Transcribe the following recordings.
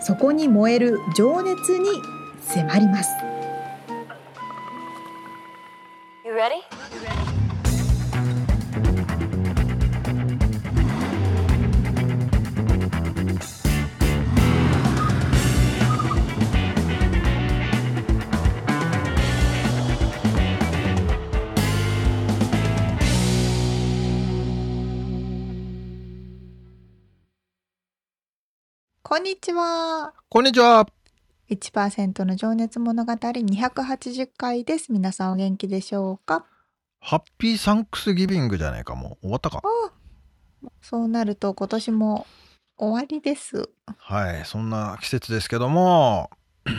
そこに燃える情熱に迫ります。こんにちは。こんにちは。1%の情熱物語280回です。皆さんお元気でしょうか？ハッピーサンクスギビングじゃないかもう終わったか？そうなると今年も終わりです。はい、そんな季節ですけども、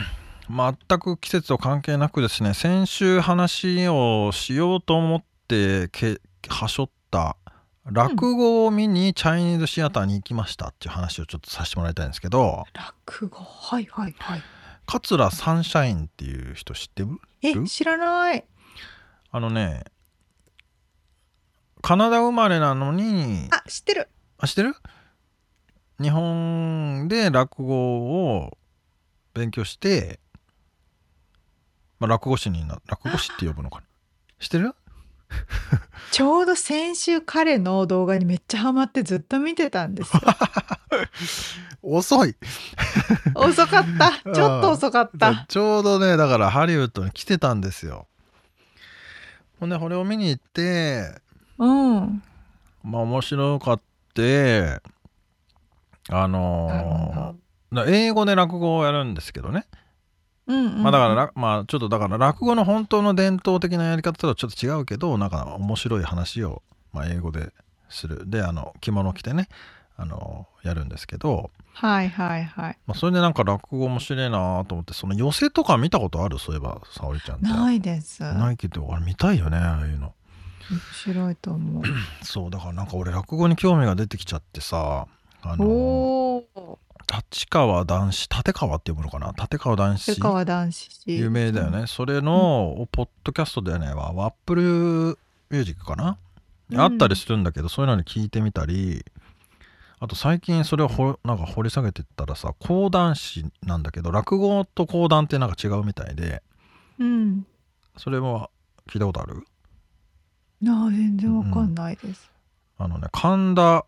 全く季節と関係なくですね、先週話をしようと思ってけはしょった落語を見にチャイニーズシアターに行きましたっていう話をちょっとさせてもらいたいんですけど落語？はいはいはい。桂サンシャインっていう人知ってる？え知らない。あのねカナダ生まれなのにあ知ってる。あ知ってる？日本で落語を勉強して、まあ、落語師にな落語師って呼ぶのかな？知ってる？ちょうど先週彼の動画にめっちゃハマってずっと見てたんですよ。遅い遅かった。ちょっと遅かった。ちょうどね、だからハリウッドに来てたんですよ。ほんで、これを見に行って、うん。まあ面白かって、あのー、英語で落語をやるんですけどね。まあだからまあちょっとだから落語の本当の伝統的なやり方とはちょっと違うけどなんか面白い話を、まあ、英語でする。であの着物着てねあのやるんですけど。はいはいはい、まあ、それでなんか落語面白いなと思ってその寄せとか見たことある？そういえば沙織ちゃんって。ないです。ないけど俺見たいよねああいうの。面白いと思う。そうだからなんか俺落語に興味が出てきちゃってさあの立川男子立川って読むのかな？立川男子？立川男子。有名だよね、うん、それの、ポッドキャストでね。ワップルミュージックかな、うん、あったりするんだけどそういうのに聞いてみたり。あと最近それをほなんか掘り下げてったらさ講談師なんだけど落語と講談ってなんか違うみたいで、うん、それは聞いたことある？あ全然わかん。ないです、あのね神田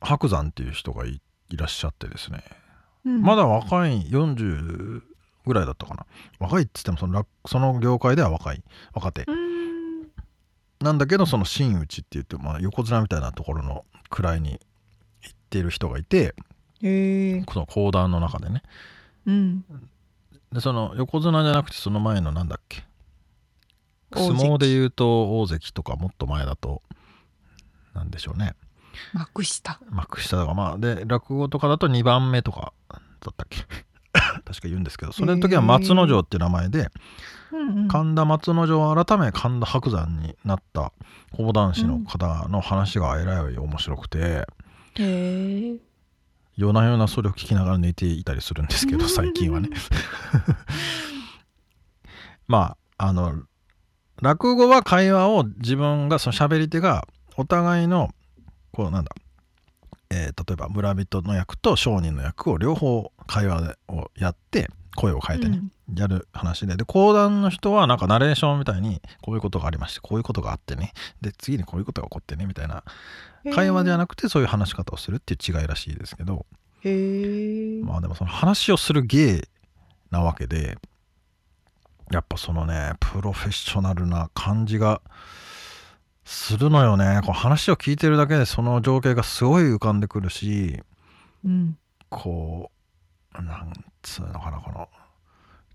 伯山っていう人がいいらっしゃってですね、うん、まだ若い40ぐらいだったかな。若いっつってもそのその業界では若い若手。なんだけどその真打ちって言って、まあ、横綱みたいなところの位に行っている人がいてこの講談の中でね、うん、でその横綱じゃなくてその前のなんだっけ。相撲で言うと大関とかもっと前だとなんでしょうね幕下。幕下だかまあで落語とかだと2番目とかだったっけ？確か言うんですけどそれの時は松之丞って名前で、神田松之丞改め神田伯山になった講談師の方の話がえらい面白くて、うん、夜な夜なそれを聞きながら寝ていたりするんですけど最近はね。まああの落語は会話を自分がその喋り手がお互いのこうなんだ、えー、例えば村人の役と商人の役を両方会話をやって声を変えてね、うん、やる話でで講談の人はなんかナレーションみたいにこういうことがありましてこういうことがあってねで次にこういうことが起こってねみたいな会話ではなくてそういう話し方をするっていう違いらしいですけど。まあでもその話をする芸なわけでやっぱそのねプロフェッショナルな感じがするのよねこう話を聞いてるだけでその情景がすごい浮かんでくるし、うん、こうなんつうのかなこの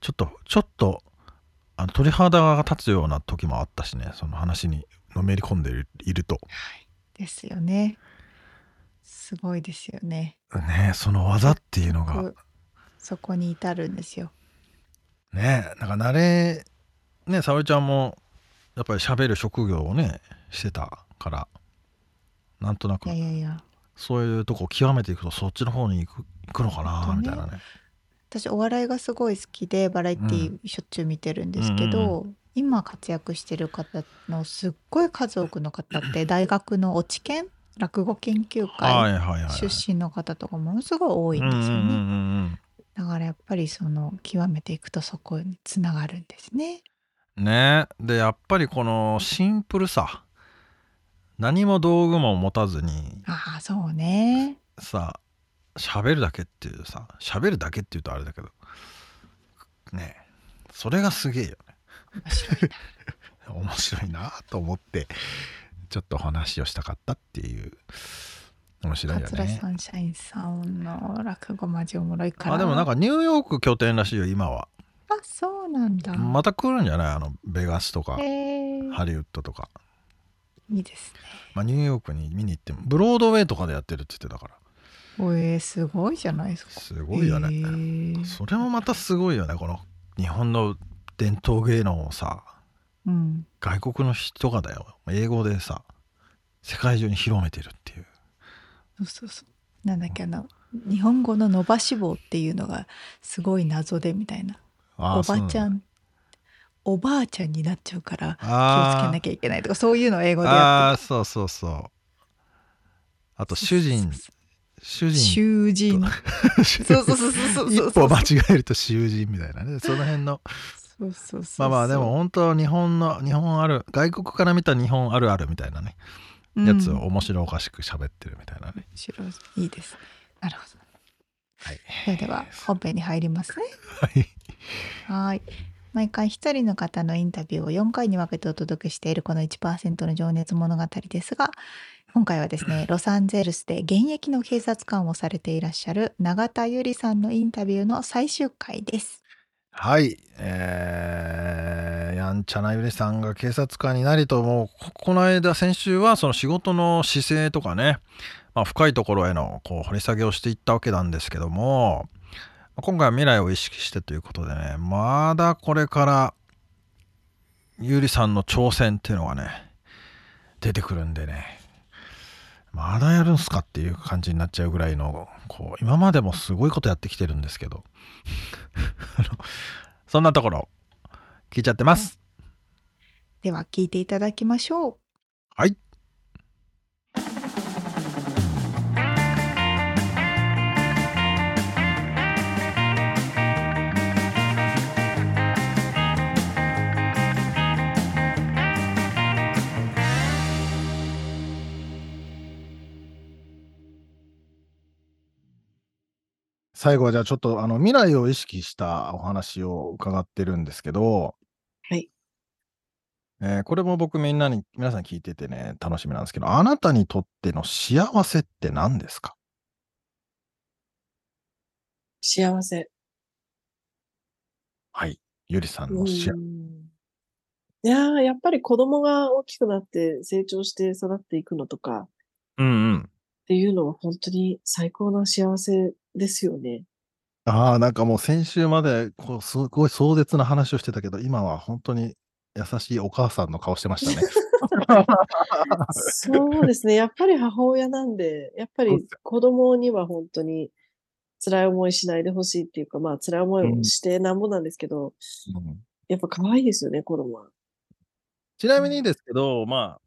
ちょっとちょっとあの鳥肌が立つような時もあったしねその話にのめり込んでいると。はい、ですよね。すごいですよね。ねその技っていうのがそこに至るんですよ。ねえなんか慣れね沙織ちゃんもやっぱり喋る職業をねしてたからなんとなく。いやいやいや。そういうとこ極めていくとそっちの方に行く行くのかなみたいなね。私お笑いがすごい好きでバラエティーしょっちゅう見てるんですけど、うん今活躍してる方のすっごい数多くの方って大学の落研落語研究はい会出身の方とかものすごい多いんですよね。うんうんうん。だからやっぱりその極めていくとそこにつながるんですね。うんね。えでやっぱりこのシンプルさ。何も道具も持たずに。ああそうね。さ喋るだけっていうさ。喋るだけっていうとあれだけど。ね。えそれがすげえよね。面白いな。面白いなと思ってちょっとお話をしたかったっていう。面白いよ桂ね。サンシャインさんの落語マジおもろいから。あでもなんかニューヨーク拠点らしいよ今はあそうなんだ。また来るんじゃない？あのベガスとかハリウッドとか、いいですね。まあ、ニューヨークに見に行ってもブロードウェイとかでやってるって言ってたからおえー、すごいじゃないですか。すごいよね、へーそれもまたすごいよねこの日本の伝統芸能をさうん。外国の人がだよ英語でさ世界中に広めてるっていうそうそうそう。なんだっけあの日本語の伸ばし棒っていうのがすごい謎でみたいな。あおばちゃん。んおばあちゃんになっちゃうから気をつあけなきゃいけないとかそういうのを英語でやああってそうそうそう。あとた。主人主人。囚人。そうそうそうそう。一歩間違えると囚人みたいなね。その辺の。そうそうそうまあまあでも本当日本の日本ある外国から見た日本あるあるみたいなね。やつをうん面白おかしく喋ってるみたいなね、面白い。いいです。ね。なるほど。はい。それでは本編に入りますね。はいはい。毎回一人の方のインタビューを4回に分けてお届けしているこの1%の情熱物語ですが、今回はですね、ロサンゼルスで現役の警察官をされていらっしゃる永田由里さんのインタビューの最終回です。はい、えー、やんちゃなゆりさんが警察官になりともうここの間先週はその仕事の姿勢とかね、まあ、深いところへのこう掘り下げをしていったわけなんですけどもまあ今回は未来を意識してということでねまだこれからゆりさんの挑戦っていうのがね出てくるんでねまだやるんすかっていう感じになっちゃうぐらいのこう今までもすごいことやってきてるんですけど そんなところ聞いちゃってます。では聞いていただきましょう。はい。最後はじゃあちょっとあの未来を意識したお話を伺ってるんですけど、はい。えーこれも僕みんなに、皆さん聞いててね、楽しみなんですけど、あなたにとっての幸せって何ですか？幸せ。はい。ゆりさんうの幸せ。んいやーやっぱり子供が大きくなって成長して育っていくのとかうんうん。っていうのは本当に最高な幸せですよね。ああ、なんかもう先週まで、こう、すごい壮絶な話をしてたけど、今は本当に優しいお母さんの顔してましたね。そうですね。やっぱり母親なんで、やっぱり子供には本当に辛い思いしないでほしいっていうか、まあ辛い思いをしてなんぼなんですけど、うんやっぱ可愛いですよね、子供は。ちなみにですけど、ま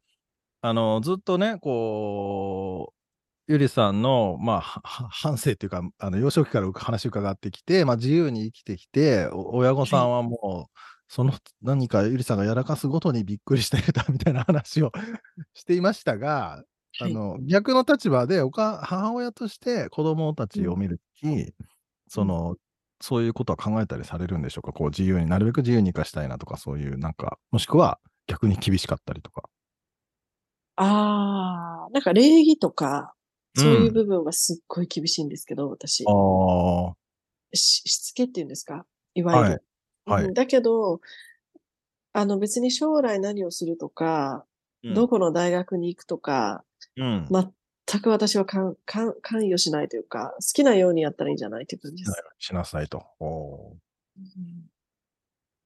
あ、あの、ずっとね、こう、ゆりさんの、まあ、はは半生っていうか、あの幼少期から話伺ってきて、まあ、自由に生きてきて、お親御さんはもう、その何かゆりさんがやらかすごとにびっくりしてたみたいな話を していましたが、あはい。の逆の立場でおか母親として子供たちを見るとき、そのそういうことは考えたりされるんでしょうか？こう自由になるべく自由に生かしたいなとかそういうなんかもしくは逆に厳しかったりとか。ああ、なんか礼儀とか、そういう部分はすっごい厳しいんですけど、私。あししつけっていうんですか？いわゆる。はいはいうんだけど、あの別に将来何をするとか、どこの大学に行くとか、うん。全全く私は関与しないというか、好きなようにやったらいいんじゃないという感じです。しなさいと。おーうん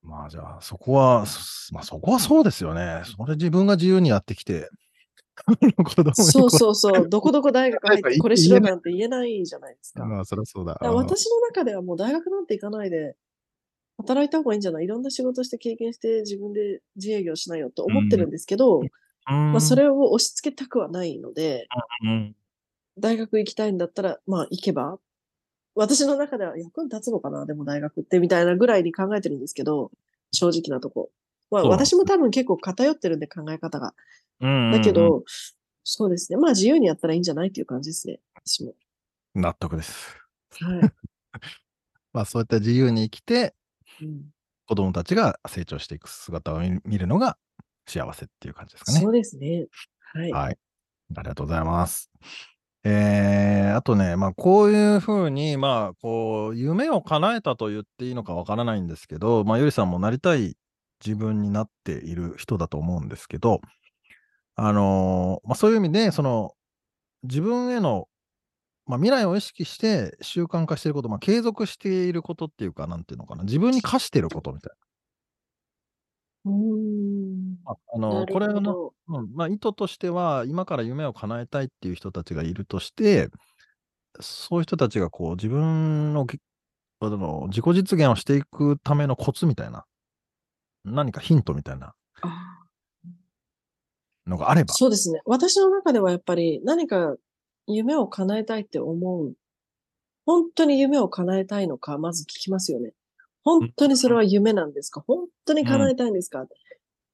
まあじゃあ、そこは、そまあそこはそうですよね。それ自分が自由にやってきて、そうそうそう、どこどこ大学入ってこれしろなんて言えないじゃないですか。まあそりゃそうだ。だ私の中ではもう大学なんて行かないで、働いた方がいいんじゃない？いろんな仕事して経験して自分で自営業しないよと思ってるんですけど、うん、まあそれを押し付けたくはないので、うん、大学行きたいんだったら、まあ行けば、私の中では役に立つのかな？でも大学ってみたいなぐらいに考えてるんですけど、正直なとこ。まあ私も多分結構偏ってるんで考え方が。うんだけ、ど、そうですね。まあ自由にやったらいいんじゃないっていう感じですね。私も。納得です。はい。まあそういった自由に生きて、うん子供たちが成長していく姿を見見るのが幸せっていう感じですかねそ。うですね。はい。はい。ありがとうございます。えー、あとね、まあ、こういうふうに、まあ、こう、夢を叶えたと言っていいのかわからないんですけど、まあ、ゆりさんもなりたい自分になっている人だと思うんですけど、あのーまあ、そういう意味で、その、自分への、まあ、未来を意識して習慣化していること、まあ、継続していることっていうか、なんていうのかな、自分に課していることみたいうーん。な。ああのこれの。うんまあ、意図としては、今から夢を叶えたいっていう人たちがいるとして、そういう人たちがこう自分のぎあの自己実現をしていくためのコツみたいな、何かヒントみたいなあのがあれば。そうですね。私の中ではやっぱり何か夢を叶えたいって思う。本当に夢を叶えたいのか、まず聞きますよね。本当にそれは夢なんですか？本当に叶えたいんですか、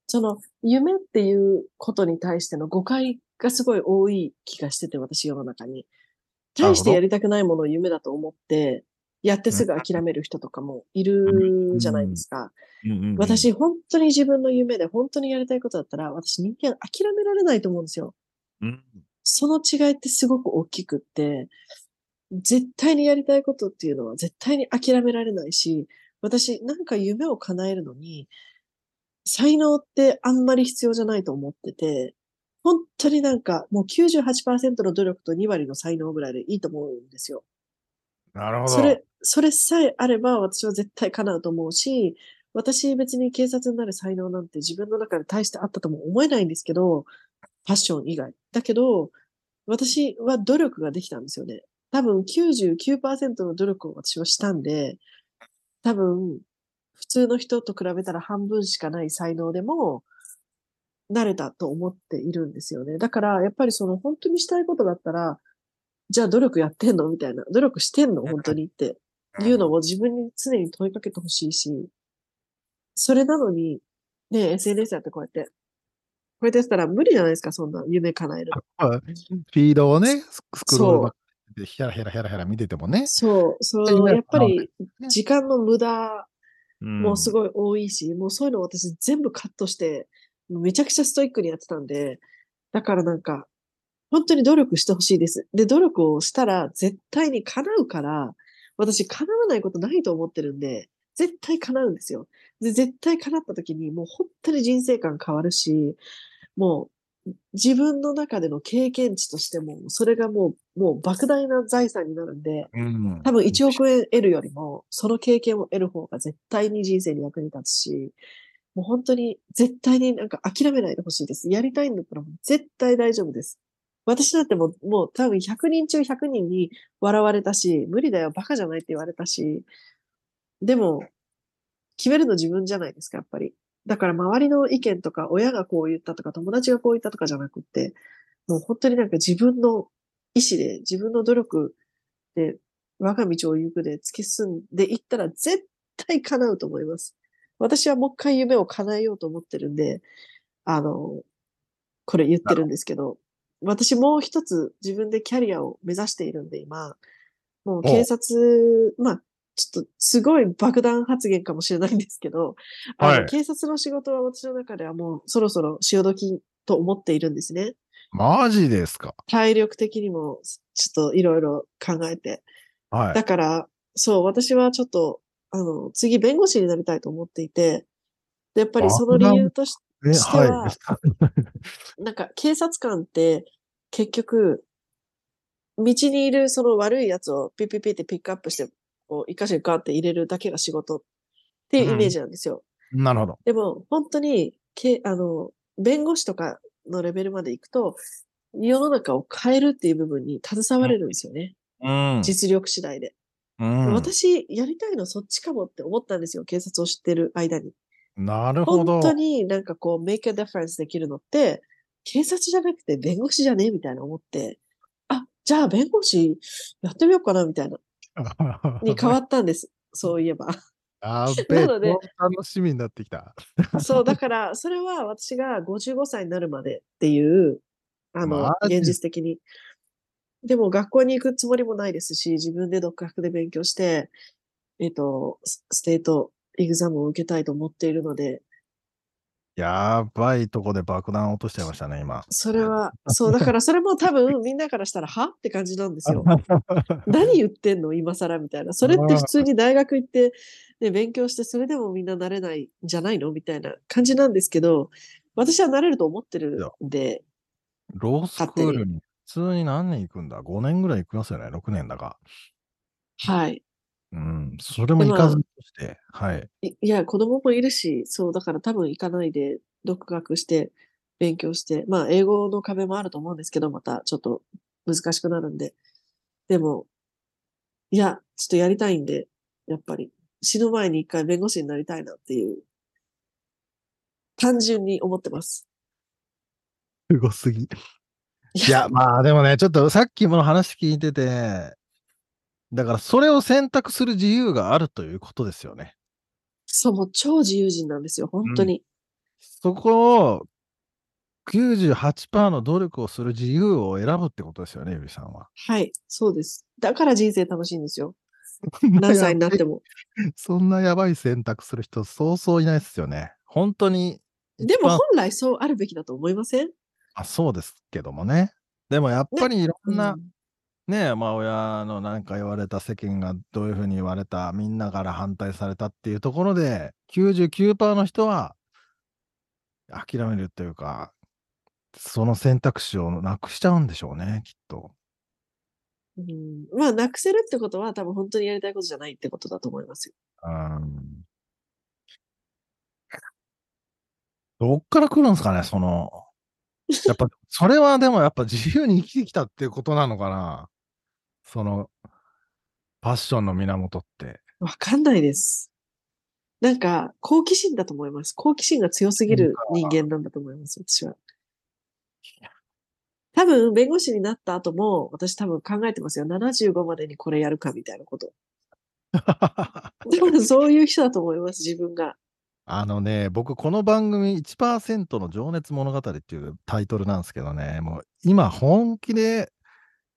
その夢っていうことに対しての誤解がすごい多い気がしてて、私世の中に。大してやりたくないものを夢だと思って、やってすぐ諦める人とかもいるじゃないですか。私、本当に自分の夢で本当にやりたいことだったら、私人間諦められないと思うんですよ。うんその違いってすごく大きくって、絶対にやりたいことっていうのは絶対に諦められないし、私なんか夢を叶えるのに、才能ってあんまり必要じゃないと思ってて、本当になんかもう98%の努力と2割の才能ぐらいでいいと思うんですよ。なるほど。それ、それさえあれば私は絶対叶うと思うし、私別に警察になる才能なんて自分の中で大してあったとも思えないんですけど、ファッション以外。だけど、私は努力ができたんですよね。多分99%の努力を私はしたんで、多分普通の人と比べたら半分しかない才能でも、慣れたと思っているんですよね。だから、やっぱりその本当にしたいことだったら、じゃあ努力やってんの？みたいな。努力してんの？本当にって。いうのを自分に常に問いかけてほしいし、それなのに、ね、SNS やってこうやって、こうやってやったら無理じゃないですか、そんな夢叶えるの。フィードをね、ススクロールで、ヘラヘラヘラヘラ見ててもね。そう、そ夢う、やっぱりね。時間の無駄もすい。ごい多いし、もうそういうのを私全部カットして、めちゃくちゃストイックにやってたんで、だからなんか、本当に努力してほしいです。で、努力をしたら絶対に叶うから、私叶わないことないと思ってるんで、絶対叶うんですよ。で、絶対叶った時にもう本当に人生観変わるし、もう自分の中での経験値としても、それがもう、もう莫大な財産になるんで、うん多分1億円得るよりも、その経験を得る方が絶対に人生に役に立つし、もう本当に絶対になんか諦めないでほしいです。やりたいんだったら絶対大丈夫です。私だってもう、もう多分100人中100人に笑われたし、無理だよ、バカじゃないって言われたし、でも、決めるの自分じゃないですか、やっぱり。だから周りの意見とか、親がこう言ったとか、友達がこう言ったとかじゃなくって、もう本当になんか自分の意思で、自分の努力で、我が道を行くで突き進んでいったら絶対叶うと思います。私はもう一回夢を叶えようと思ってるんで、あの、これ言ってるんですけど、私もう一つ自分でキャリアを目指しているんで、今、もう警察、まあ、ちょっとすごい爆弾発言かもしれないんですけど、あの、はい警察の仕事は私の中ではもうそろそろ潮時と思っているんですね。マジですか？体力的にもちょっといろいろ考えて。はい。だから、そう、私はちょっと、あの、次弁護士になりたいと思っていて、で、やっぱりその理由としえしてははい。なんか警察官って結局、道にいるその悪いやつをピッピッピってピックアップして、こう、一箇所にガーって入れるだけが仕事っていうイメージなんですよ。なるほど。でも、本当に、けあの、弁護士とかのレベルまで行くと、世の中を変えるっていう部分に携われるんですよね。うん。実力次第で。うん、私、やりたいのそっちかもって思ったんですよ。警察を知ってる間に。なるほど。本当になんかこう、make a difference できるのって、警察じゃなくて弁護士じゃね？みたいな思って、あ、じゃあ弁護士やってみようかなみたいな、に変わったんです。そういえば。やっべえ、なので超楽しみになってきた。そう、だから、それは私が55歳になるまでっていう、あの現実的に。でも学校に行くつもりもないですし、自分で独学で勉強して、えっ、と、スステートエグザムを受けたいと思っているので、やばいとこで爆弾落としちゃいましたね、今。それは、そう、だからそれも多分みんなからしたら、は？って感じなんですよ。何言ってんの？今更みたいな。それって普通に大学行って、ね、勉強して、それでもみんななれないんじゃないの？みたいな感じなんですけど、私はなれると思ってるんで、ロースクールに普通に何年行くんだ ?5 年ぐらい行きますよね、6年だが。はい。うん、それも行かずとして、はい。いいや、子供もいるし、そう、だから多分行かないで、独学して、勉強して、まあ、英語の壁もあると思うんですけど、またちょっと難しくなるんで。でも、いや、ちょっとやりたいんで、やっぱり、死ぬ前に一回弁護士になりたいなっていう、単純に思ってます。すごすぎ。いや、まあでもね、ちょっとさっきもの話聞いてて、だからそれを選択する自由があるということですよね。そう、もう超自由人なんですよ、本当に。そこを98%の努力をする自由を選ぶってことですよね、ゆりさんは。はい、そうです。だから人生楽しいんですよ。何歳になっても。そんなやばい 選択する人、そうそういないですよね。本当に。でも本来そうあるべきだと思いません？あそうですけどもね。でもやっぱりいろんな、うんねまあ親のなんか言われた世間がどういうふうに言われたみんなから反対されたっていうところで99%の人は諦めるというかその選択肢をなくしちゃうんでしょうねきっと。うんまあ、なくせるってことは多分本当にやりたいことじゃないってことだと思いますよ。うんどっから来るんですかねそのやっぱそれはでもやっぱ自由に生きてきたっていうことなのかなそのパッションの源って。わかんないです。なんか、好奇心だと思います。好奇心が強すぎる人間なんだと思います、私は。多分、弁護士になった後も、私多分考えてますよ。75までにこれやるかみたいなこと。多分そういう人だと思います、自分が。あのね、僕、この番組1%の情熱物語っていうタイトルなんですけどね、もう今本気で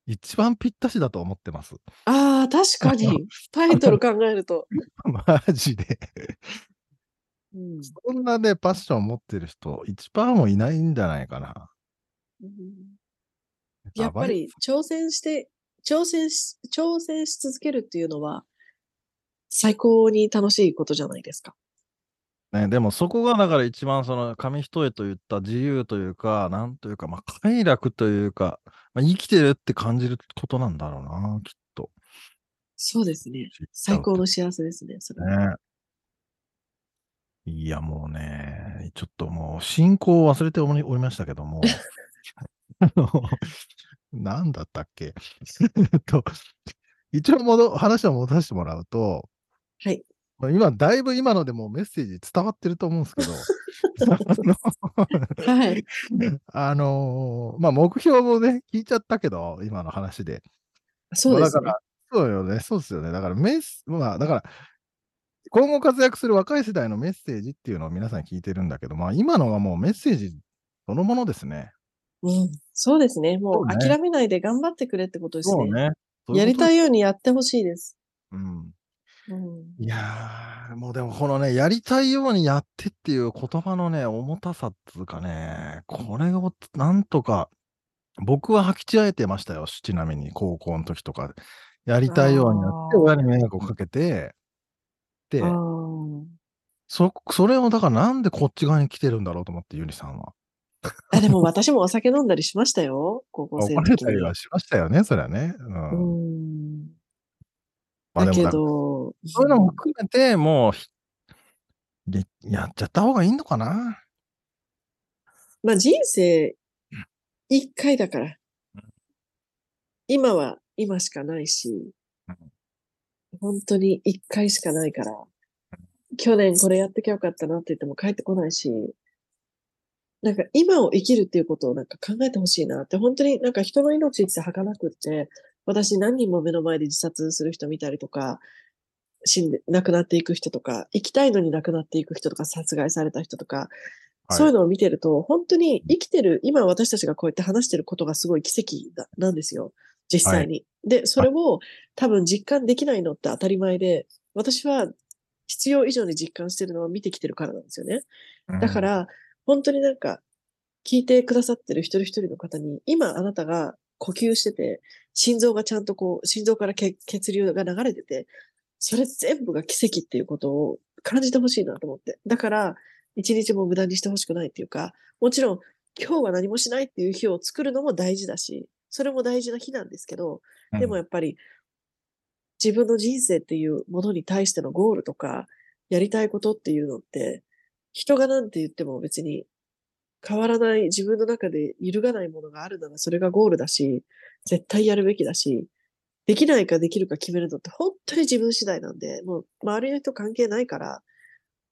一番ぴったしだと思ってます。ああ、確かに。タイトル考えると。マジで。うんそんなね、パッション持ってる人、1%もいないんじゃないかな。やっぱり挑戦して、挑戦し、挑戦し続けるっていうのは、最高に楽しいことじゃないですか。ね、でもそこがだから一番その紙一重といった自由というか、なんというか、まあ快楽というか、まあ、生きてるって感じることなんだろうな、きっと。そうですね。最高の幸せですね、それは。ね。いや、もうね、ちょっともう、進行を忘れておりましたけども、あの、なんだったっけ？と、一応戻、話を戻してもらうと、はい。まあ今、だいぶ今のでもうメッセージ伝わってると思うんですけど、あ のはい。あのーまあ、目標もね、聞いちゃったけど、今の話で。そうですねまあだか。ら、そうよね、そうですよね。だからメス、まあ、だから、今後活躍する若い世代のメッセージっていうのを皆さん聞いてるんだけど、まあ、今のはもうメッセージそのものですね。うん。そうですね。もう諦めないで頑張ってくれってことですね。ね。やりたい。いようにやってほしいです。うん。うん。いやー、もうでもこのね、やりたいようにやってっていう言葉のね、重たさっていうかね、これをなんとか、僕は履き違えてましたよ、ちなみに高校の時とか。やりたいようにやって、親に迷惑をかけて、でそ、それをだからなんでこっち側に来てるんだろうと思って、ゆりさんは。あ、でも私もお酒飲んだりしましたよ。高校生怒られ。たりはしましたよね、それはね。う。うんん。だけまあでもなんかど、そういうのも含めて、もうひ、ややっちゃった方がいいのかな？まあ人生一回だから。うん。今は今しかないし。うん、本当に一回しかないから、去年これやってきゃよかったなって言っても帰ってこないし、なんか今を生きるっていうことをなんか考えてほしいなって、本当になんか人の命って儚くって、私何人も目の前で自殺する人見たりとか、死んで、亡くなっていく人とか、生きたいのに亡くなっていく人とか、殺害された人とか、はいそういうのを見てると、本当に生きてる、今私たちがこうやって話してることがすごい奇跡だなんですよ。実際に。で、それを多分実感できないのって当たり前で、私は必要以上に実感してるのを見てきてるからなんですよね。だか、ら、本当になんか、聞いてくださってる一人一人の方に、今あなたが呼吸してて、心臓がちゃんとこう、心臓から血血流が流れてて、それ全部が奇跡っていうことを感じてほしいなと思って。だから、一日も無駄にしてほしくないっていうか、もちろん、今日は何もしないっていう日を作るのも大事だし、それも大事な日なんですけど、うんでもやっぱり、自分の人生っていうものに対してのゴールとか、やりたいことっていうのって、人がなんて言っても別に変わらない、自分の中で揺るがないものがあるならそれがゴールだし、絶対やるべきだし、できないかできるか決めるのって本当に自分次第なんで、もう周りの人関係ないから、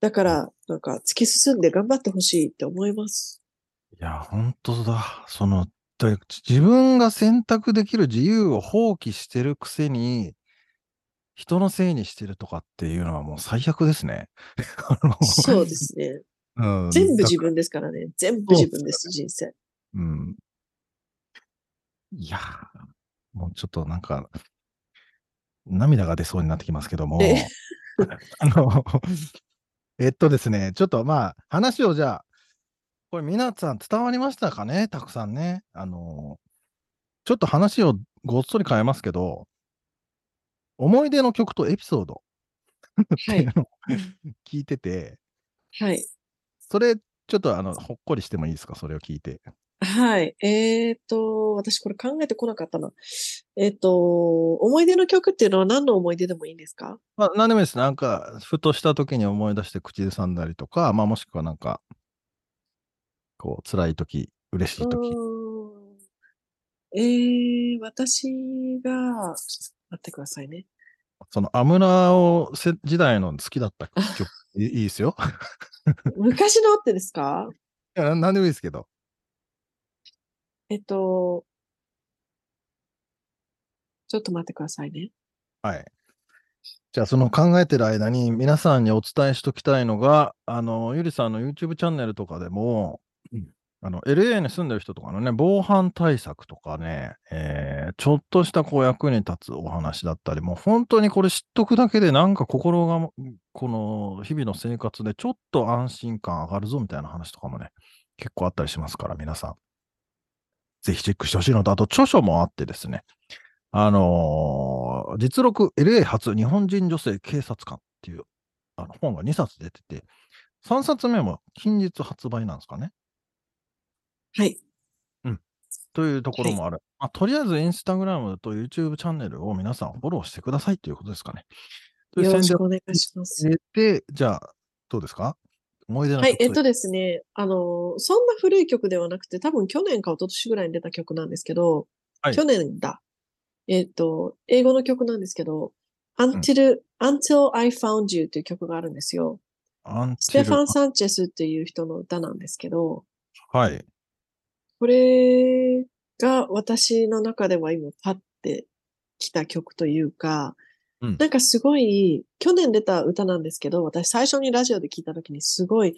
だからなんか突き進んで頑張ってほしいって思います。いや、本当だ。その、で自分が選択できる自由を放棄してるくせに、人のせいにしてるとかっていうのはもう最悪ですね。そうですね。うん、全部自だ分ですからね。全部自分です、人生。うん。いやー、もうちょっとなんか、涙が出そうになってきますけどもえ、あの、えっとですね、ちょっとまあ、話をじゃあ、これ皆さん伝わりましたかね？たくさんね。あの、ちょっと話をごっそり変えますけど、思い出の曲とエピソードっていうのを 聞いてて、はい。それ、ちょっとあの、ほっこりしてもいいですか？それを聞いて。はい。えっと、私これ考えてこなかったな。えっと、思い出の曲っていうのは何の思い出でもいいんですか？まあ、何でもいいです。なんか、ふとした時に思い出して口ずさんだりとか、まあ、もしくはなんか、こう、辛い時、嬉しい時。えー、私が、待ってくださいね。その、アムラをせ時代の好きだった曲、いいいですよ。昔のってですか？いや、何でもいいですけど。えっと、ちょっと待ってくださいね。はい。じゃあ、その考えてる間に皆さんにお伝えしときたいのが、あの、ゆりさんの YouTube チャンネルとかでも、あの、LA に住んでる人とかのね、防犯対策とかね、えーちょっとしたこう役に立つお話だったり、もう本当にこれ知っとくだけでなんか心が、この日々の生活でちょっと安心感上がるぞみたいな話とかもね、結構あったりしますから、皆さん。ぜひチェックしてほしいのと、あと著書もあってですね、あのー実録 LA 初日本人女性警察官っていうあの本が2冊出てて、3冊目も近日発売なんですかね。はい。というところもある。まあ、とりあえずインスタグラムと YouTube チャンネルを皆さんフォローしてくださいということですかね。というよろしくお願いします。入れて、じゃあ、どうですか？思い出の曲、はい、えっとですね、あの、そんな古い曲ではなくて、多分去年か一昨年ぐらいに出た曲なんですけど、はい去年だ。えっと、英語の曲なんですけど、Until, Until I Found You っていう曲があるんですよ。アンステファン・チサンチェスっていう人の歌なんですけど、ルはい。これが私の中では今パッてきた曲というか、うん。なんかすごい、去年出た歌なんですけど、私最初にラジオで聞いた時にすごい、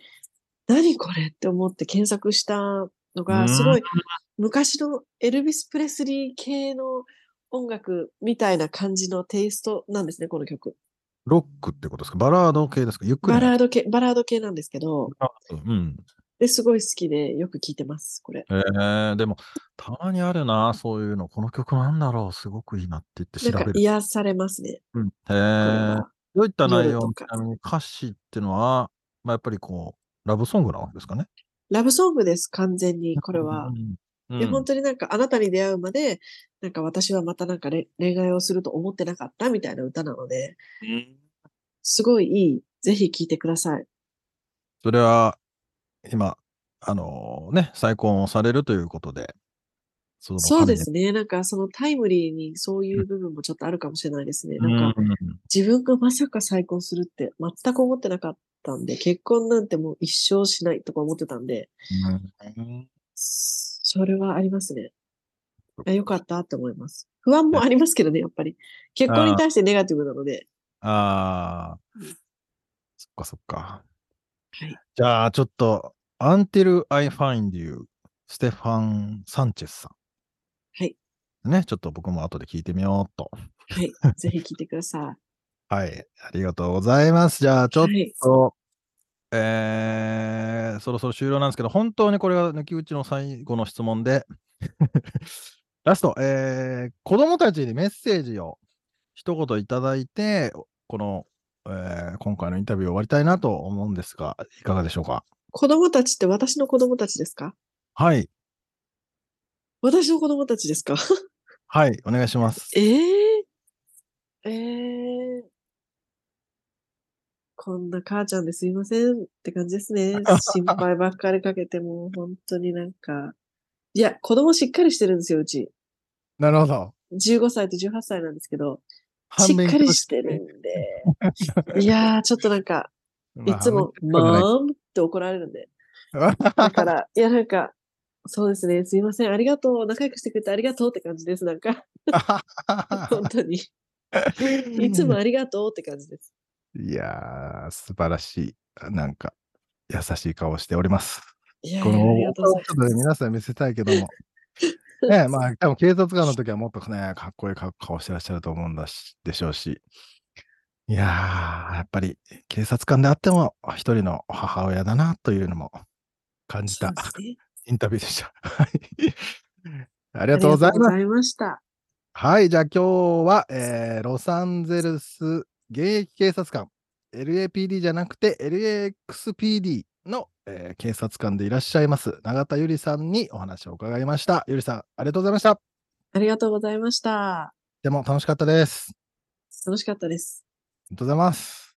何これって思って検索したのうが、ん。すごい昔のエルビス・プレスリー系の音楽みたいな感じのテイストなんですね、この曲。ロックってことですか？バラード系ですか？ゆっくりね、バラード系、バラード系なんですけど、うん。で、すごい好きでよく聞いてます、これ。えー、でも、たまにあるな、そういうの。この曲なんだろう、すごくいいなって言ってなんか調べる。癒されますね、うん、へこれーは。どういった内容？ちなみに歌詞っていうのは、まあ、やっぱりこう、ラブソングなわけですかね？ラブソングです、完全に、これは。うん。で、本当になんかあなたに出会うまで、なんか私はまたなんかれ恋愛をすると思ってなかったみたいな歌なので、すごいいい。ぜひ聴いてください。それは、今、あのね、再婚をされるということで、そのそうですね。なんかそのタイムリーにそういう部分もちょっとあるかもしれないですね。神になんかうん自分がまさか再婚するって全く思ってなかったんで、結婚なんてもう一生しないとか思ってたんで、うんそれはありますね。あよかったって思います。不安もありますけどね、やっぱり。結婚に対してネガティブなので。ああ、そっかそっか。はい。じゃあ、ちょっと、Until I Find You、ステファン・サンチェスさはい。ん。ね、ちょっと僕も後で聞いてみようと。はい。ぜひ聞いてくださはい、ありがとうございます。じゃあ、ちい。ょっはい。と、えーそろそろ終了なんですけど、本当にこれが抜き打ちの最後の質問で、ラスト、えー子供たちにメッセージを一言いただいて、この、えー今回のインタビューを終わりたいなと思うんですが、いかがでしょうか？子供たちって私の子供たちですか？はい、私の子供たちですか？はい、お願いします。ええええこんな母ちゃんですいませんって感じですね。心配ばっかりかけても、本当になんか。いや、子供しっかりしてるんですよ、うち。なるほど。15歳と18歳なんですけど、しっかりしてるんで。いやー、ちょっとなんか、いつも、マームって怒られるんで。だから、いや、なんか、そうですね、すいません、ありがとう、仲良くしてくれてありがとうって感じです、なんか、本当に。いつもありがとうって感じです。いやー、素晴らしい。なんか、優しい顔しております。いやこのち皆さん見せたいけども。ねまあ、多分警察官の時はもっとね、かっこいい顔してらっしゃると思うんだし、でしょうし。いやー、やっぱり警察官であっても、一人の母親だなというのも感。じたインタビューでした。はいありあがとうございます。いました。はい、じゃあ今日は、えーロサンゼルス現役警察官、LAPD じゃなくて LAXPD の、えー警察官でいらっしゃいます、永田ゆりさんにお話を伺いました。ゆりさん、ありがとうございました。ありがとうございました。でも楽しかったです。楽しかったです。ありがとうございます。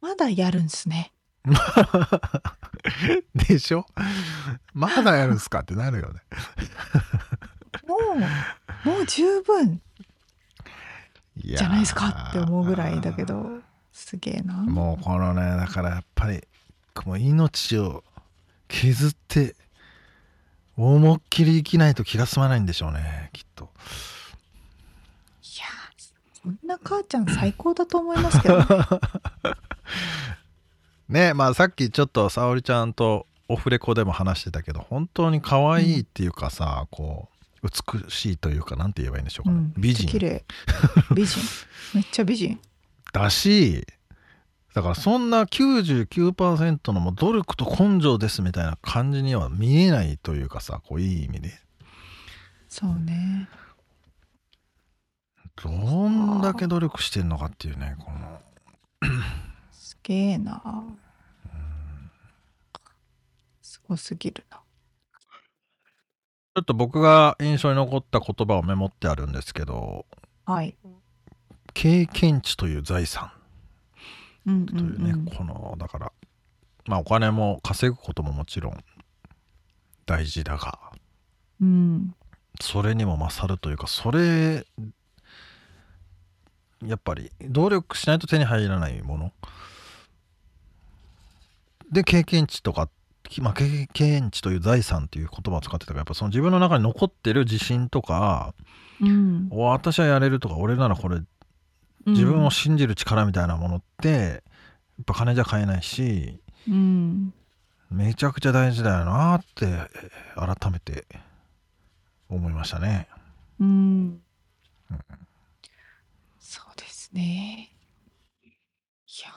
まだやるんすね。でしょ？まだやるんすかってなるよね。もう、もう十分じじゃないですかって思うぐらいだけど、すげえな。もうこのね、だからやっぱり、もう命を削って、思いっきり生きないと気が済まないんでしょうね、きっと。いやー、こんな母ちゃん最高だと思いますけどね。ねまあさっきちょっと沙織ちゃんとオフレコでも話してたけど、本当に可愛いっていうかさ、こう、美しいというか、なんて言えばいいんでしょうかね。うん、美人綺麗。美人。めっちゃ美人。だし、だからそんな99%のもう努力と根性ですみたいな感じには見えないというかさ、こういい意味で。そうね。どんだけ努力してんのかっていうね、この。すげえな。すごすぎるな。ちょっと僕が印象に残った言葉をメモってあるんですけど、はい。経験値という財産うんというね、うんうんこの、だから、まあお金も稼ぐことももちろん大事だが、うん。それにも勝るというか、それ、やっぱり努力しないと手に入らないもの。で、経験値とか、きまあ、経験値という財産という言葉を使ってたから、やっぱその自分の中に残ってる自信とか、うん。お私はやれるとか、俺ならこれ、自分を信じる力みたいなものって、やっぱ金じゃ買えないし、うん。めちゃくちゃ大事だよなって、えー改めて思いましたね。うん。そうですね。いやー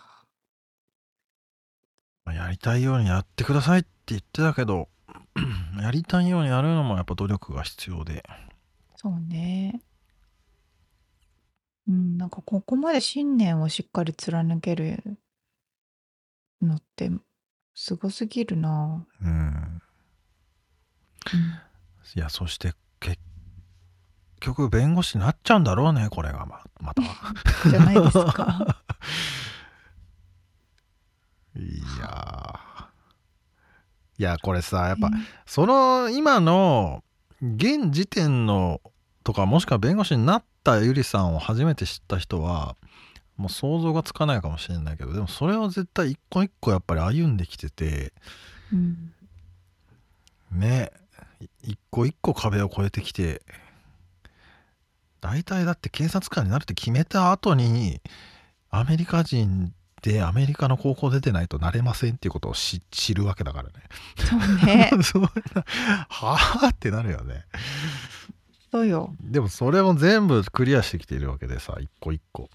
りたいようにやってくださいって言ってたけどやりたいようにやるのもやっぱ努力が必要でそうね。うん、なんかここまで信念をしっかり貫けるのってすごすぎるな。うんうんいやそして結局弁護士になっちゃうんだろうねこれがままた じゃないですか。いやー。いやこれさやっぱねその今の現時点のとかもしくは弁護士になったゆりさんを初めて知った人はもう想像がつかないかもしれないけどでもそれを絶対一個一個やっぱり歩んできててうん。ねい一個一個壁を越えてきて大体だって警察官になるって決めた後にアメリカ人でアメリカの高校出てないとなれませんっていうことを知知るわけだからね。そうね。そんなはあってなるよね。そうよ。でもそれも全部クリアしてきているわけでさ一個一個。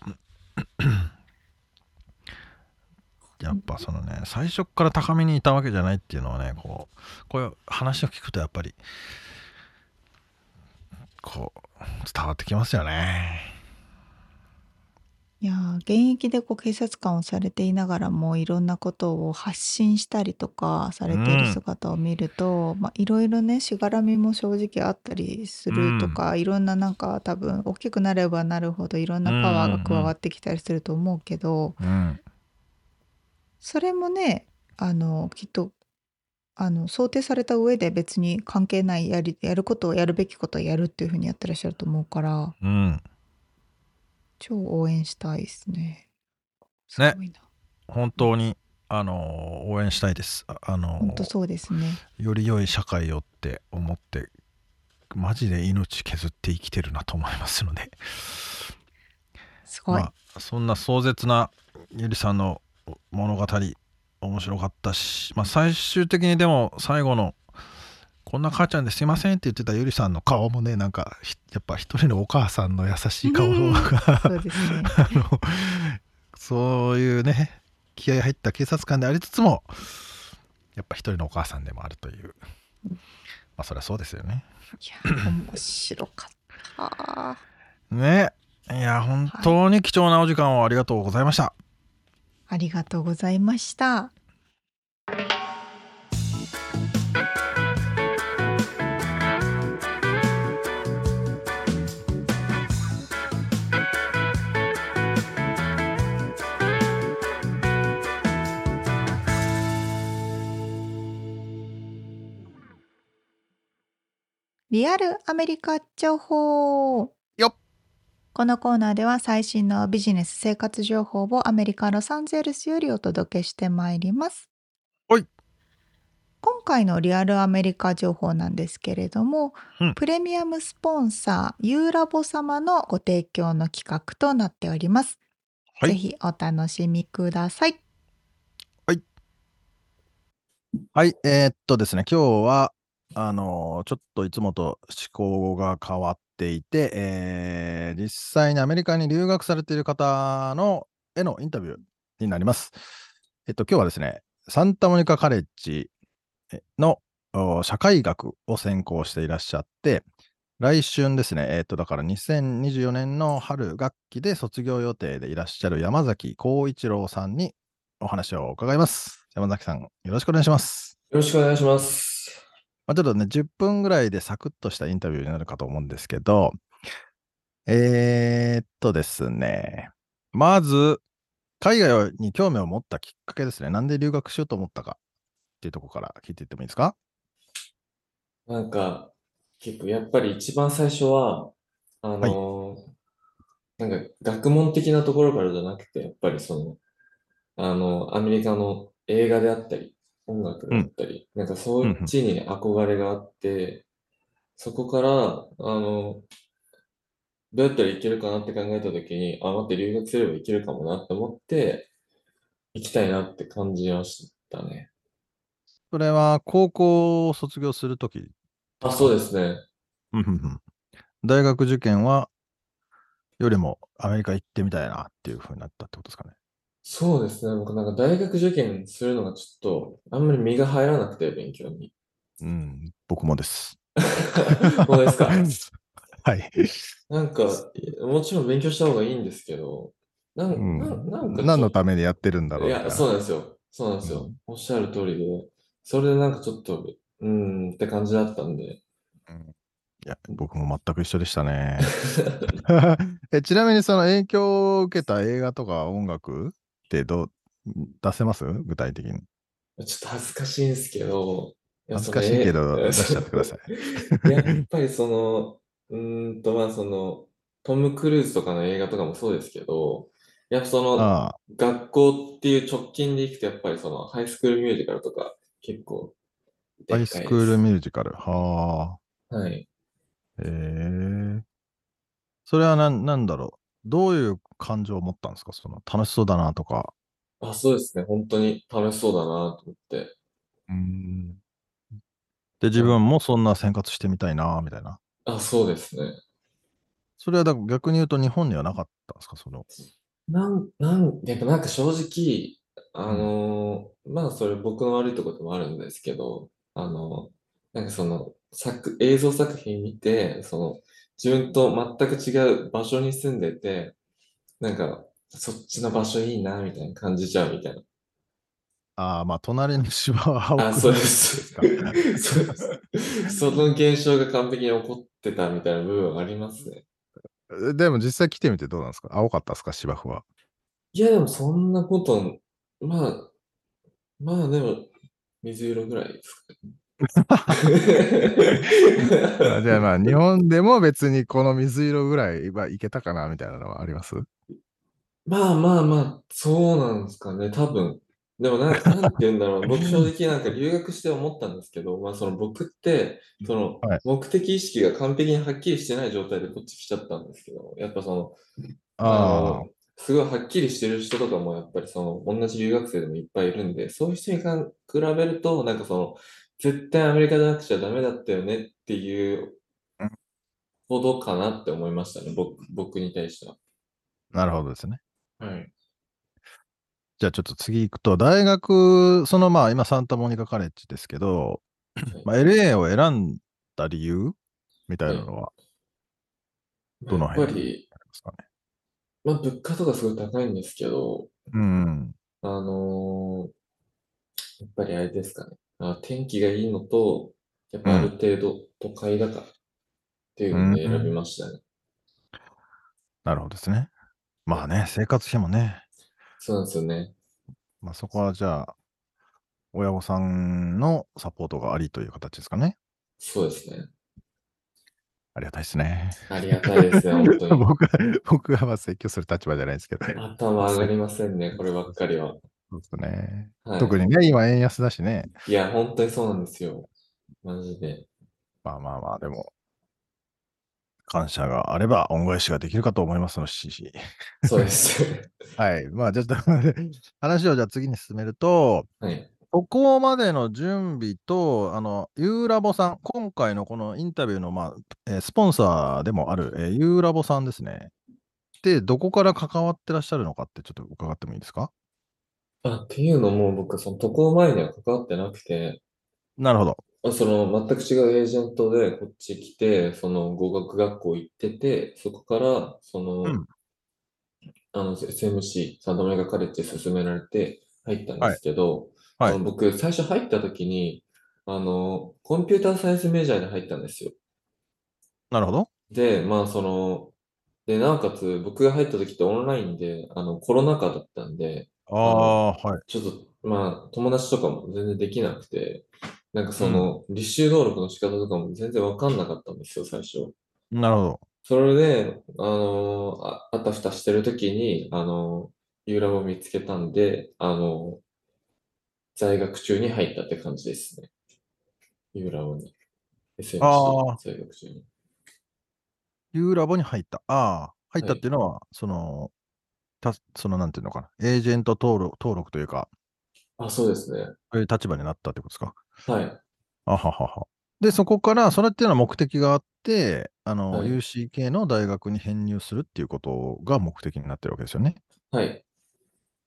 やっぱそのね最初っから高めにいたわけじゃないっていうのはねこうこういう話を聞くとやっぱりこう伝わってきますよね。いやー現役でこう警察官をされていながらもいろんなことを発信したりとかされている姿を見ると、まあいろいろねしがらみも正直あったりするとか、いろんななんか多分大きくなればなるほどいろんなパワーが加わってきたりすると思うけど、うん。それもねあのきっとあの想定された上で別に関係ないやりやることをやるべきことをやるっていうふうにやってらっしゃると思うから。うん超応援したいですね。すね。本当にあの応援したいです。ああの本当そうですね。より良い社会をって思ってマジで命削って生きてるなと思いますので。すごい。まあ、そんな壮絶なゆりさんの物語面白かったし、まあ、最終的にでも最後の「こんな母ちゃんですいません」って言ってたゆりさんの顔もねなんかひやっぱ一人のお母さんの優しい顔うんがそうですね。あのそういうね気合入った警察官でありつつもやっぱ一人のお母さんでもあるというまあそりゃそうですよね。いや、面白かった。ねいや本当に貴重なお時間をありがとうございました。ありがとうございました。リアルアメリカ情報。このコーナーでは最新のビジネス生活情報をアメリカ・ロサンゼルスよりお届けしてまいります。はい。今回のリアルアメリカ情報なんですけれども、うん。プレミアムスポンサーユーラボ様のご提供の企画となっております。はい。ぜひお楽しみください。はい、えーっとですね、今日は、あのちょっといつもと思考が変わっていて、えー実際にアメリカに留学されている方のへのインタビューになります。えっと、今日はですね、サンタモニカカレッジの社会学を専攻していらっしゃって、来春ですね、えっと、だから2024年の春学期で卒業予定でいらっしゃる山崎浩一郎さんにお話を伺います。山崎さん、よろしくお願いします。よろしくお願いします。まあ、ちょっとね、10分ぐらいでサクッとしたインタビューになるかと思うんですけど、えー、っとですね、まず、海外に興味を持ったきっかけですね。なんで留学しようと思ったかっていうところから聞いていってもいいですか？なんか、結構やっぱり一番最初は、あのーなんか学問的なところからじゃなくて、やっぱりその、あの、アメリカの映画であったり、音楽であったり、なんかそっちに憧れがあって、そこから、あの、どうやったらいけるかなって考えたときに、あ、待って、留学すればいけるかもなって思って、行きたいなって感じましたね。それは高校を卒業するとき、あ、そうですね。うんうんうん大学受験はよりもアメリカ行ってみたいなっていうふうになったってことですかね。そうですね。僕なんか大学受験するのがちょっと、あんまり身が入らなくて、勉強に。うん、僕もです。本当ですか？はい。なんか、もちろん勉強した方がいいんですけど、なんうんななんか何のためにやってるんだろういや、そうなんですよ。そうなんですよ。うんおっしゃる通りで、それでなんかちょっと、うーんって感じだったんで。うんいや、僕も全く一緒でしたね。えちなみにその影響を受けた映画とか音楽ってどう出せます？具体的に。ちょっと恥ずかしいんですけど、や恥ずかしいけど出しちゃってください。やっぱりその、うーんと、まあその、トム・クルーズとかの映画とかもそうですけど、やっぱその、あ学校っていう直近でいくと、やっぱりその、ハイスクールミュージカルとか結構あ、ハイスクール。ミュージカル？はあ。はい。へえ。それはなんなんだろう？どういう感情を持ったんですか？その楽しそうだなとか。あ、そうですね。本当に楽しそうだなと思って。うん。で、自分もそんな生活してみたいな、みたいな。あ、そうですね。それはだから逆に言うと日本にはなかったんですか？その。なん、なん、やっぱなんか正直、あのーまあそれ僕の悪いところでもあるんですけど、あの、なんかその作、映像作品見て、その、自分と全く違う場所に住んでて、なんか、そっちの場所いいな、みたいな感じちゃうみたいな。ああ、まあ、隣の芝は青くあ、そうです。そうです。その現象が完璧に起こってたみたいな部分はありますね。えでも実際来てみてどうなんですか？青かったですか芝生は？いや、でもそんなこと、まあ、まあでも、水色ぐらいですかね。あじゃあまあ、日本でも別にこの水色ぐらいはいけたかなみたいなのはあります？まあまあまあ、そうなんですかね、多分。でもな、なんて言うんだろう。僕正直なんか留学して思ったんですけど、まあその僕って、そのはい目的意識が完璧にはっきりしてない状態でこっち来ちゃったんですけど、やっぱその、ああの、すごいはっきりしてる人とかもやっぱりその、同じ留学生でもいっぱいいるんで、そういう人に比べると、なんかその、絶対アメリカじゃなくちゃダメだったよねっていううんほどかなって思いましたね、僕、僕に対しては。あ、なるほどですね。はい。じゃあちょっと次行くと、大学、そのまあ今サンタモニカカレッジですけど、まあ、LA を選んだ理由みたいなのはどの辺にぱり、ありますかね？まあ物価とかすごい高いんですけど、うん。あのーやっぱりあれですかね。あ、天気がいいのと、やっぱある程度都会だからっていうので選びましたね。なるほどですね。まあね、生活費もね、そうなんですよね。まあそこはじゃあ、親御さんのサポートがありという形ですかね。そうですね。ありがたいですね。ありがたいですね、本当に。僕は、僕はまあ説教する立場じゃないですけど。頭上がりませんね、こればっかりは。そうですね。はい。特にね、今円安だしね。いや、本当にそうなんですよ。マジで。まあまあまあ、でも、感謝があれば恩返しができるかと思いますのし。そうです。はい。まあ、ちょっと話をじゃあ次に進めると、はい。ここまでの準備と、あの、ユーラボさん、今回のこのインタビューの、まあ、えースポンサーでもある、えーユーラボさんですね。で、どこから関わってらっしゃるのかってちょっと伺ってもいいですか？あ、っていうのも僕、その渡航前には関わってなくて、なるほど。あその全く違うエージェントでこっち来て、その語学学校行ってて、そこから、その、うんあの、SMC、サンドメガカレッジ勧められて入ったんですけど、はい僕、最初入った時に、あの、コンピューターサイエンスメジャーで入ったんですよ。なるほど。で、まあ、その、で、なおかつ、僕が入った時ってオンラインで、あの、コロナ禍だったんで、ああ、はい。ちょっと、まあ、友達とかも全然できなくて、なんかその、履修登録の仕方とかも全然わかんなかったんですよ、最初。なるほど。それで、あのーあ、あたふたしてる時に、あのー、ユーラボを見つけたんで、あのー在学中に入ったって感じですね。ユーラボに。SMC あー在学中に。ユーラボに入った。ああ、入ったはいっていうのは、その、たその、なんていうのかな。エージェント登録登録というか、あ、そうですね。そういう立場になったってことですか？はい。あははは。で、そこから、それっていうのは目的があって、あの、はい UCK の大学に編入するっていうことが目的になってるわけですよね。はい。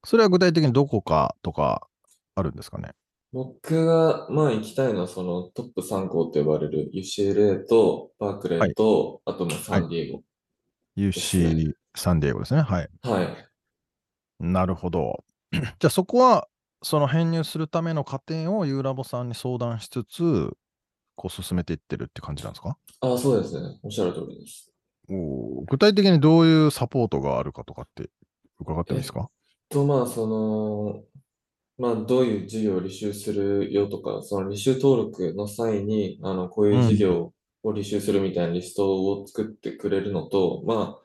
それは具体的にどこかとかあるんですかね？僕が、まあ行きたいのは、そのトップ3校と呼ばれる UCLA とバークレーと、あともうサンディエゴ。?UC サンディエゴですね。はい。はい。なるほど。じゃあそこは、その編入するための過程をユーラボさんに相談しつつ、こう進めていってるって感じなんですか？あ、そうですね。おっしゃる通りです。おー具体的にどういうサポートがあるかとかって伺ってもいいですか？と、まあ、その、まあ、どういう授業を履修するよとか、その履修登録の際に、あの、こういう授業を履修するみたいなリストを作ってくれるのと、まあ、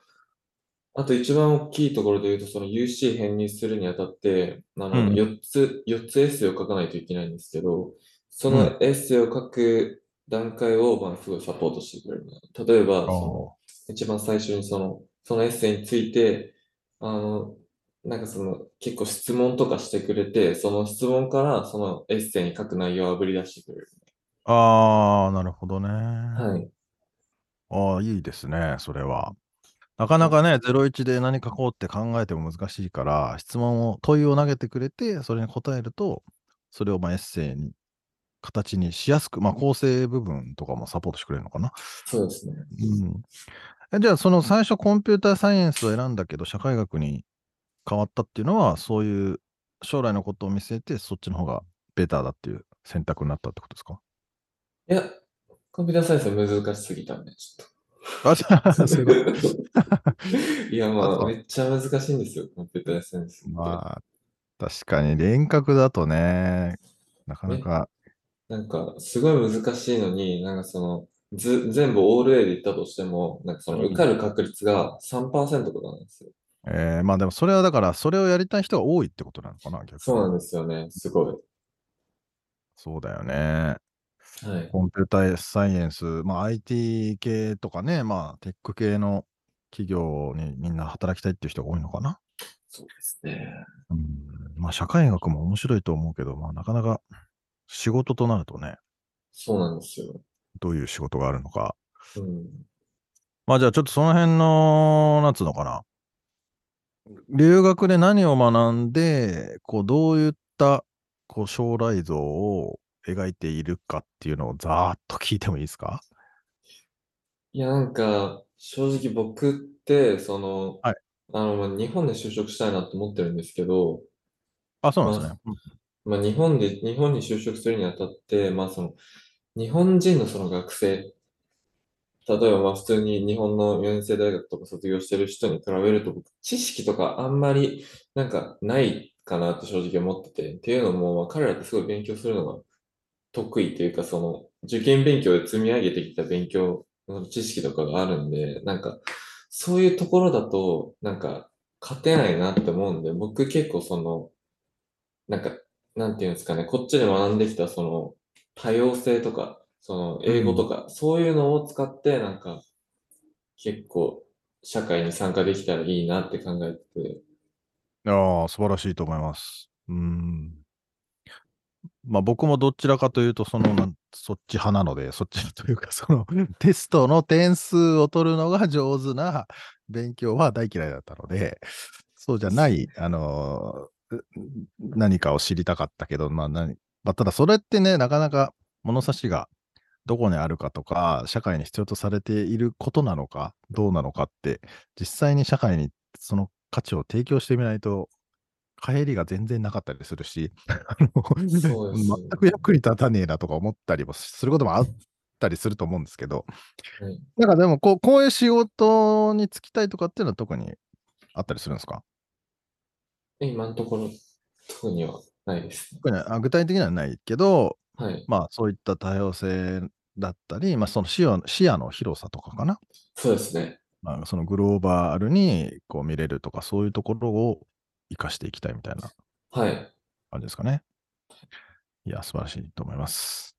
あと一番大きいところで言うと、その UC 編入するにあたって、あうんの、4つ、4つエッセイを書かないといけないんですけど、そうのんエッセイを書く段階を、まあ、すごいサポートしてくれる。例えば、その、一番最初にその、そのエッセイについて、あの、なんかその、結構質問とかしてくれて、その質問からそのエッセイに書く内容をあぶり出してくれる。ああ、なるほどね。はい。ああ、いいですね、それは。なかなかね、01で何書こうって考えても難しいから、質問を、問いを投げてくれて、それに答えると、それをまあエッセイに、形にしやすく、まあ構成部分とかもサポートしてくれるのかな。そうですね。うん。えじゃあ、その最初コンピューターサイエンスを選んだけど、社会学に変わったっていうのは、そういう将来のことを見据えて、そっちの方がベターだっていう選択になったってことですか？いや、コンピューターサイエンスは難しすぎたんで、ちょっと。いや、まあ、めっちゃ難しいんですよ、コンピューターサイエンス。まあ、確かに輪郭だとね、なかなか、なんか、すごい難しいのに、なんかその、ず、全部オール A で言ったとしても、なんかその、うん受かる確率が3%とかなんですよ。えーまあでもそれはだから、それをやりたい人が多いってことなのかな、逆に。そうなんですよね、すごい。そうだよね。はい。コンピューターサイエンス、まあ IT 系とかね、まあテック系の企業にみんな働きたいっていう人が多いのかな？そうですね。うん、まあ社会学も面白いと思うけど、まあなかなか仕事となるとね、そうなんですよ。どういう仕事があるのか。うん。まあじゃあちょっとその辺の、なんつうのかな。留学で何を学んで、こうどういったこう将来像を描いているかっていうのをざーっと聞いてもいいですか？いや、なんか、正直僕って、その、はい。あの、まあ日本で就職したいなと思ってるんですけど、あ、そうなんですね。まあ、日本で、日本に就職するにあたって、まあ、その、日本人のその学生、例えばまあ普通に日本の4年生大学とか卒業してる人に比べると、僕、知識とかあんまりなんかないかなって正直思ってて、っていうのも、まあ、彼らってすごい勉強するのが得意というか、その、受験勉強で積み上げてきた勉強の知識とかがあるんで、なんか、そういうところだと、なんか、勝てないなって思うんで、僕結構その、なんか、なんていうんですかね、こっちで学んできたその多様性とか、その英語とか、そういうのを使って、なんか、結構、社会に参加できたらいいなって考えてて、ああ、素晴らしいと思います。うん。まあ僕もどちらかというと、そのそっち派なので、そっちというか、そのテストの点数を取るのが上手な勉強は大嫌いだったので、そうじゃない、あのー、う何かを知りたかったけど、まあ何、まあただそれってね、なかなか物差しがどこにあるかとか、社会に必要とされていることなのか、どうなのかって、実際に社会にその価値を提供してみないと、帰りが全然なかったりするし、全く役に立たねえなとか思ったりもすることもあったりすると思うんですけど、はいなんかでもこう、こういう仕事に就きたいとかっていうのは特にあったりするんですか？今のところ、特にはないですね。特にあ具体的にはないけど、はい。まあそういった多様性だったり、まあその視野視野の広さとかかな？そうですね。まあ、そのグローバルにこう見れるとか、そういうところを活かしていきたいみたいなはい。感じですかね。いや、素晴らしいと思います。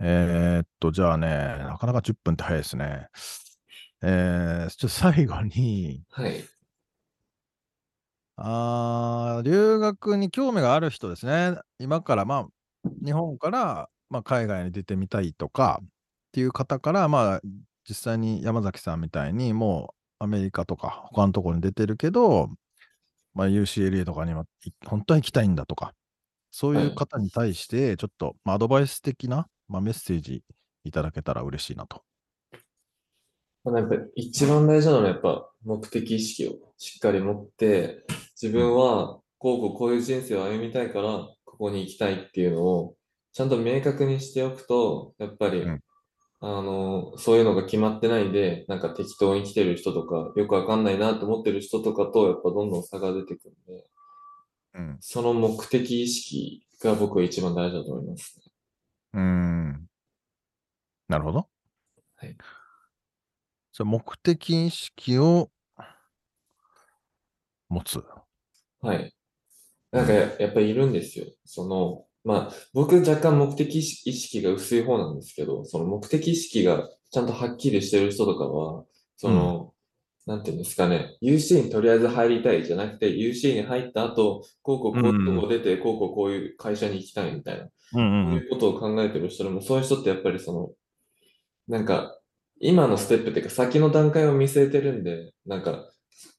えーっと、じゃあね、なかなか10分って早いですね。えー、ちょっと最後に、はい。あー留学に興味がある人ですね。今から、まあ、日本から、まあ、海外に出てみたいとかっていう方から、まあ、実際に山崎さんみたいに、もうアメリカとか他のところに出てるけど、まあ、UCLA とかにはい本当は行きたいんだとか、そういうはい方に対して、ちょっと、まあ、アドバイス的な、まあ、メッセージいただけたら嬉しいなと。まあ、なんか一番大事なのはやっぱ目的意識をしっかり持って、自分はこうこうこういう人生を歩みたいから、ここに行きたいっていうのをちゃんと明確にしておくと、やっぱり、うんあの、そういうのが決まってないで、なんか適当に来てる人とか、よくわかんないなと思ってる人とかと、やっぱどんどん差が出てくるんで、うん。その目的意識が僕は一番大事だと思いますね。うーん。なるほど。はい。それ目的意識を持つ。はい。なんかややっぱりいるんですよ。その、まあ、僕若干目的意識が薄い方なんですけど、その目的意識がちゃんとはっきりしてる人とかは、その、なんていうんですかね、UC にとりあえず入りたいじゃなくて、UC に入った後、こうこうこういう出て、こうこうこういう会社に行きたいみたいな、うんそううん。いうことを考えてる人でも、そういう人ってやっぱりその、なんか、今のステップっていうか先の段階を見据えてるんで、なんか、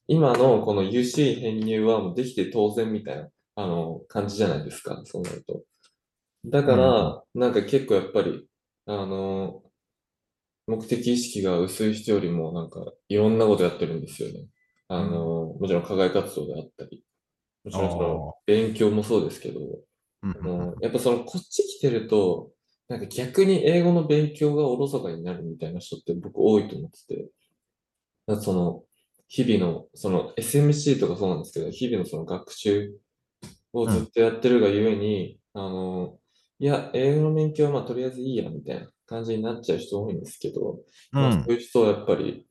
今のこの UC 編入はもうできて当然みたいな、あの、感じじゃないですか、そうなると。だから、なんか結構やっぱり、あの、目的意識が薄い人よりも、なんか、いろんなことやってるんですよね。あの、もちろん課外活動であったり、もちろんその、勉強もそうですけど、うんあのやっぱそのこっち来てると、なんか逆に英語の勉強がおろそかになるみたいな人って僕多いと思ってて、その日々の、その SMC とかそうなんですけど、日々のその学習をずっとやってるがゆえに、あの、いや、英語の勉強はまあとりあえずいいやみたいな感じになっちゃう人多いんですけど、うまあ、んそういう人はやっぱり、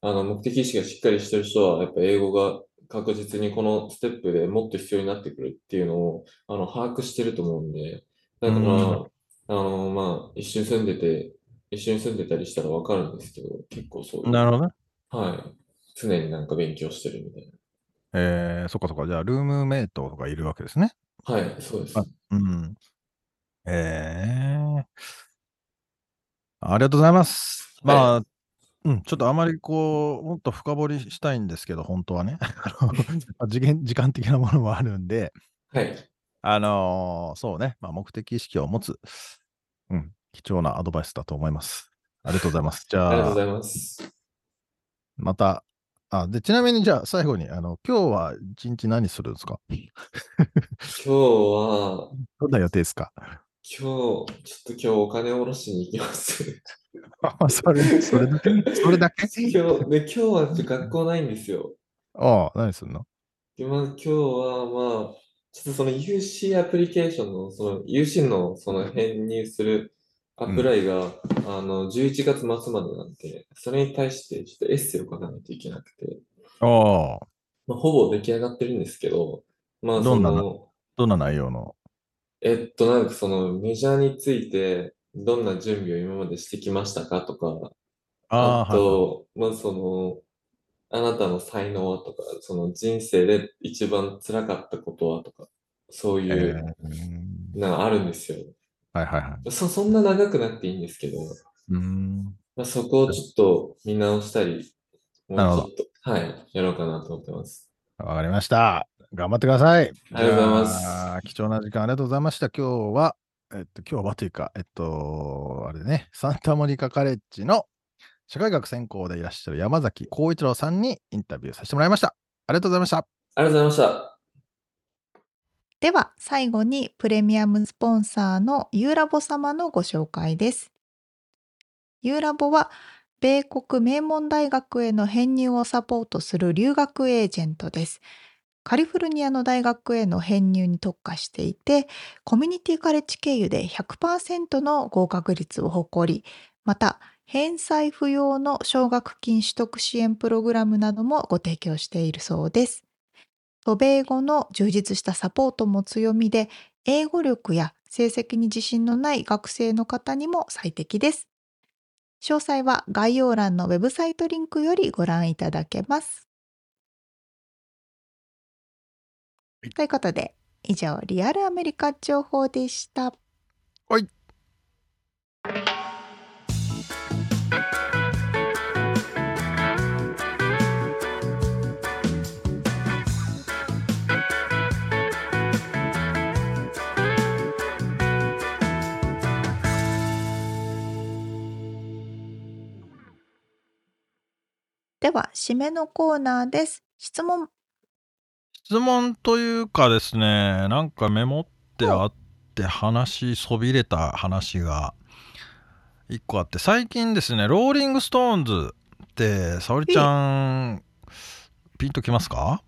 あの、目的意識がしっかりしてる人は、やっぱ英語が確実にこのステップでもっと必要になってくるっていうのを、あの、把握してると思うんで、だから、うんあの、まあ、一緒に住んでて、一緒に住んでたりしたらわかるんですけど、結構そういう、なるほどね。はい。常になんか勉強してるみたいえー、そっかそっか。じゃあ、ルームメイトとかいるわけですね。な。はい、そうです。あうん。えー、ありがとうございます。まあ、うん、ちょっとあまりこう、もっと深掘りしたいんですけど、本当はね。あのまあ時間的なものもあるんで、はい。あのーそうね、まあ、目的意識を持つ、うん、貴重なアドバイスだと思います。ありがとうございます。じゃあありがとうご、ざいます。また、あ、で、ちなみにじゃあ最後に、あの、今日は一日何するんですか？今日は、どんな予定ですか？今日、ちょっと今日お金を下ろしに行きます。あ それ、それだけ？それだけ？今日、で、今日は学校ないんですよ。ああ、何するの？でまあ、今日は、まあ、ちょっとその UC アプリケーションの、その UC のその編入するアプライが、あの、11月末までなんで、それに対してちょっとエッセイを書かないといけなくて、ああ、まあ、ほぼ出来上がってるんですけど、まあ、そどんなの、どんな内容の？えっと、なんかそのメジャーについて、どんな準備を今までしてきましたかとか、ああ、あと、まあその、あなたの才能はとか、その人生で一番辛かったことはとか、そうはい。いえう、ーなんかあるんですよ。はいはいはい。そ、そんな長くなくていいんですけど、うーん。まあ、そこをちょっと見直したり、もなるほどうちょっと、はい、やろうかなと思ってます。わかりました。頑張ってください。ありがとうございます貴重な時間ありがとうございました。今日は、えっと、今日はというか、えっと、あれね、サンタモニカカレッジの社会学専攻でいらっしゃる山崎浩一郎さんにインタビューさせてもらいました。ありがとうございました。ありがとうございました。では最後にプレミアムスポンサーのユーラボ様のご紹介です。ユーラボは米国名門大学への編入をサポートする留学エージェントです。カリフォルニアの大学への編入に特化していて、コミュニティカレッジ経由で100%の合格率を誇り、また返済不要の奨学金取得支援プログラムなどもご提供しているそうです。渡米後の充実したサポートも強みで、英語力や成績に自信のない学生の方にも最適です。詳細は概要欄のウェブサイトリンクよりご覧いただけます。いということで、以上、リアルアメリカ情報でした。はい。では、締めのコーナーです。質問質問というかですねなんかメモってあって話そびれた話が一個あって最近ですねローリング・ストーンズって沙織ちゃんピンときますか？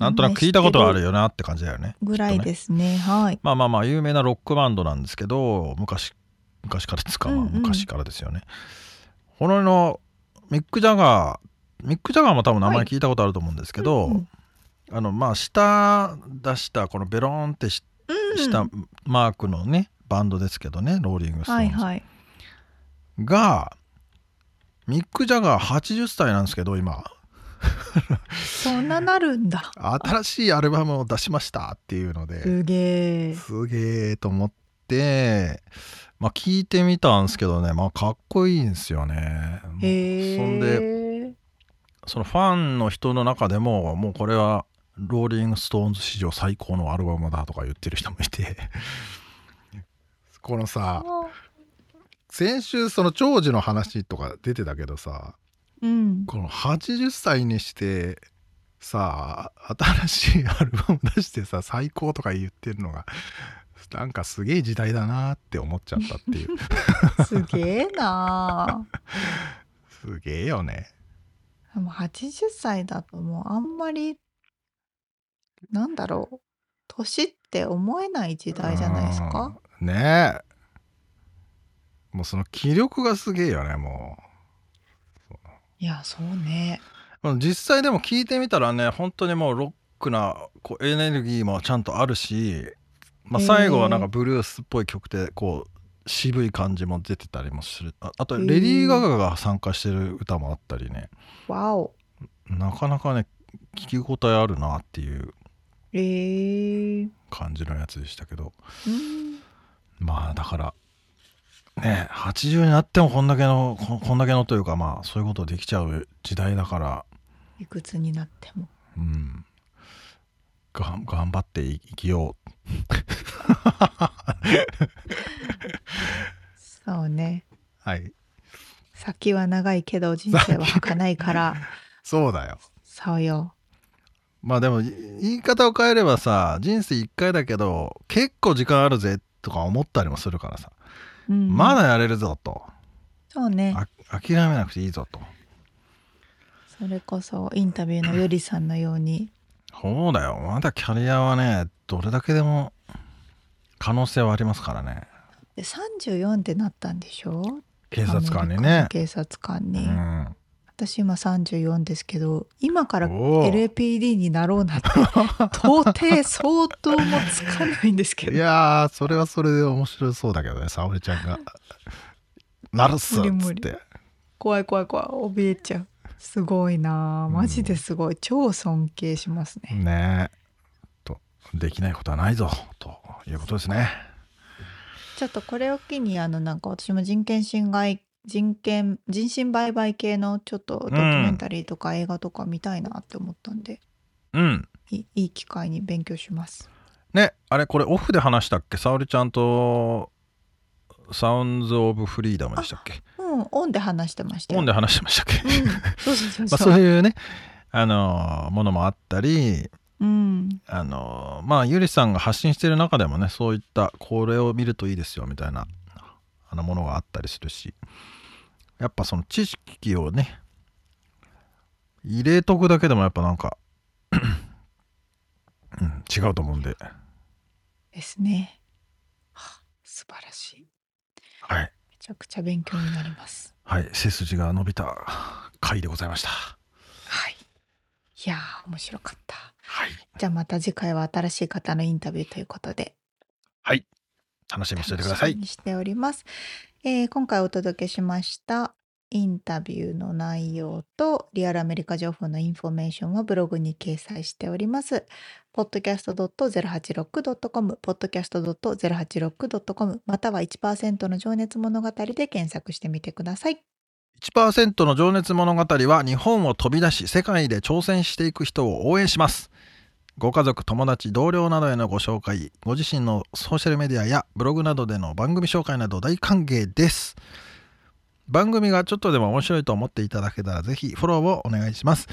なんとなく聞いたことはあるよなって感じだよねぐらいですね。はい。まあまあまあ有名なロックバンドなんですけど昔昔からですか、まあうんうん昔からですよね。こののミック・ジャガーミック・ジャガーも多分名前聞いたことあると思うんですけど、うんうんあのまあ舌出したこのベローンってしたマークのねバンドですけどねローリング・ストーンズ、はいはい。がミック・ジャガー80歳なんですけど今そんななるんだ。新しいアルバムを出しましたっていうので。すげえ。すげえと思って、まあ、聞いてみたんですけどね、まあ、かっこいいんですよね。そんでそのファンの人の中でももうこれはローリング・ストーンズ史上最高のアルバムだとか言ってる人もいてこのさ先週その長寿の話とか出てたけどさうん。この80歳にしてさ新しいアルバム出してさ最高とか言ってるのがなんかすげえ時代だなって思っちゃったっていう すげえなあ。すげえよねでも80歳だともうあんまりなんだろう年って思えない時代じゃないですか？うん。ね。えもうその気力がすげえよねもいやそうね。う実際でも聞いてみたらね本当にもうロックなこうエネルギーもちゃんとあるし、まあ、最後はなんかブルースっぽい曲でこう渋い感じも出てたりもする。ああとレディー・ガガが参加してる歌もあったりね。わお。なかなかね聞き応えあるなっていうえー、感じのやつでしたけど。うん。まあだからね80になってもこんだけのここんだけのというかまあそういうことできちゃう時代だから。いくつになっても。うん。がん頑張ってい生きよ そうね。うはい。先は長いけど人生は儚いから。そうだよ。そうよ。まあでもい言い方を変えればさ人生一回だけど結構時間あるぜとか思ったりもするからさ、うん。まだやれるぞと。そうね。あ諦めなくていいぞと。それこそインタビューのよりさんのように。そうだよ。まだキャリアはねどれだけでも可能性はありますからね。で34ってなったんでしょ？警察官にね。警察官うに、ん。私今34ですけど今から LAPD になろうなんて 到底相当もつかないんですけいどやーそれはそれで面白そうだけどね沙織ちゃんが「なるっす」って。怖い怖い怖い怯えちゃう。すごいなあマジですごい、超尊敬しますね。ねえ。とできないことはないぞということですね。ちょっとこれを機にあのなんか私も人権侵害人権人身売買系のちょっとドキュメンタリーとか映画とか見たいなって思ったんで、うん。いいい機会に勉強します。ねあれこれオフで話したっけ？沙織ちゃんとサウンズ・オブ・フリーダムでしたっけ？うんオンで話してましたよ。オンで話してましたっけ、う、そういうねあのものもあったりうんあのまあゆりさんが発信してる中でもねそういったこれを見るといいですよみたいなあのものがあったりするしやっぱその知識をね入れとくだけでもやっぱなんか、うん、違うと思うんでですね。はあ素晴らしい。はいめちゃくちゃ勉強になります。はい背筋が伸びた回でございましたはい。いやー面白かった。はいじゃあまた次回は新しい方のインタビューということではい楽しみにしておいてください楽しみにしております。えー今回お届けしましたインタビューの内容とリアルアメリカ情報のインフォメーションはブログに掲載しております。podcast.086.com、podcast.086.com、または1%の情熱物語で検索してみてください。1%の情熱物語は日本を飛び出し世界で挑戦していく人を応援しますご家族友達同僚などへのご紹介ご自身のソーシャルメディアやブログなどでの番組紹介など大歓迎です番組がちょっとでも面白いと思っていただけたらぜひフォローをお願いします。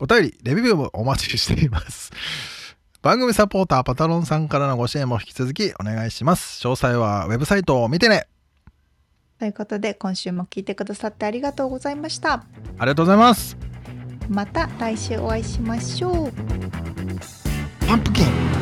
お便り、レビューもお待ちしています。番組サポーターパタロンさんからのご支援も引き続きお願いします。詳細はウェブサイトを見てね。ということで今週も聞いてくださってありがとうございました。ありがとうございます。また来週お会いしましょう。パンプキン